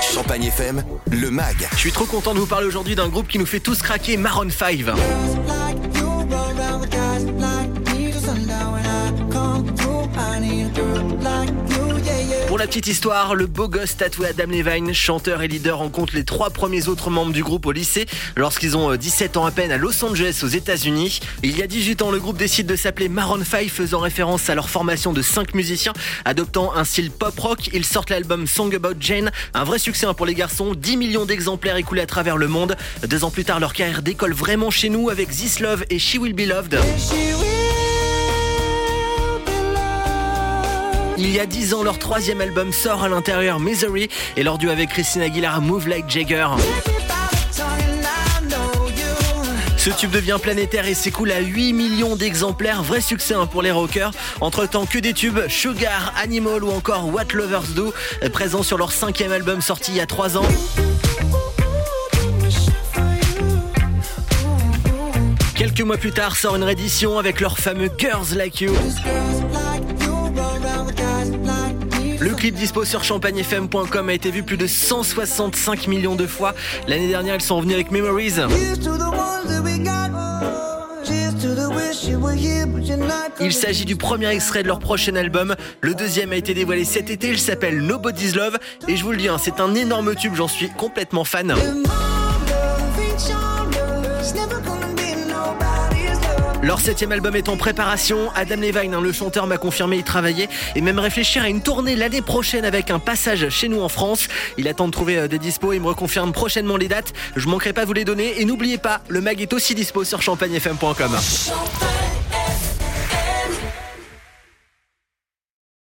Champagne FM, le MAG. Je suis trop content de vous parler aujourd'hui d'un groupe qui nous fait tous craquer, Maroon 5. Pour la petite histoire, le beau gosse tatoué Adam Levine, chanteur et leader, rencontre les trois premiers autres membres du groupe au lycée lorsqu'ils ont 17 euh, ans à peine à Los Angeles aux États-Unis. Il y a 18 ans, le groupe décide de s'appeler Maroon 5, faisant référence à leur formation de 5 musiciens. Adoptant un style pop rock, ils sortent l'album Song About Jane, un vrai succès hein, pour les garçons, 10 millions d'exemplaires écoulés à travers le monde. Deux ans plus tard, leur carrière décolle vraiment chez nous avec This Love et She Will Be Loved. Il y a 10 ans, leur troisième album sort à l'intérieur Misery et leur duo avec Christina Aguilera Move Like Jagger. Ce tube devient planétaire et s'écoule à 8 millions d'exemplaires. Vrai succès hein, pour les rockers. Entre temps, que des tubes Sugar, Animal ou encore What Lovers Do, présents sur leur cinquième album sorti il y a 3 ans. Quelques mois plus tard sort une réédition avec leur fameux Girls Like You. Le clip dispo sur champagnefm.com a été vu plus de 165 millions de fois. L'année dernière, ils sont venus avec Memories. Il s'agit du premier extrait de leur prochain album. Le deuxième a été dévoilé cet été. Il s'appelle Nobody's Love. Et je vous le dis, hein, c'est un énorme tube. J'en suis complètement fan. Leur septième album est en préparation. Adam Levine, hein, le chanteur, m'a confirmé y travailler et même réfléchir à une tournée l'année prochaine avec un passage chez nous en France. Il attend de trouver euh, des dispos. Il me reconfirme prochainement les dates. Je manquerai pas de vous les donner. Et n'oubliez pas, le mag est aussi dispo sur champagnefm.com.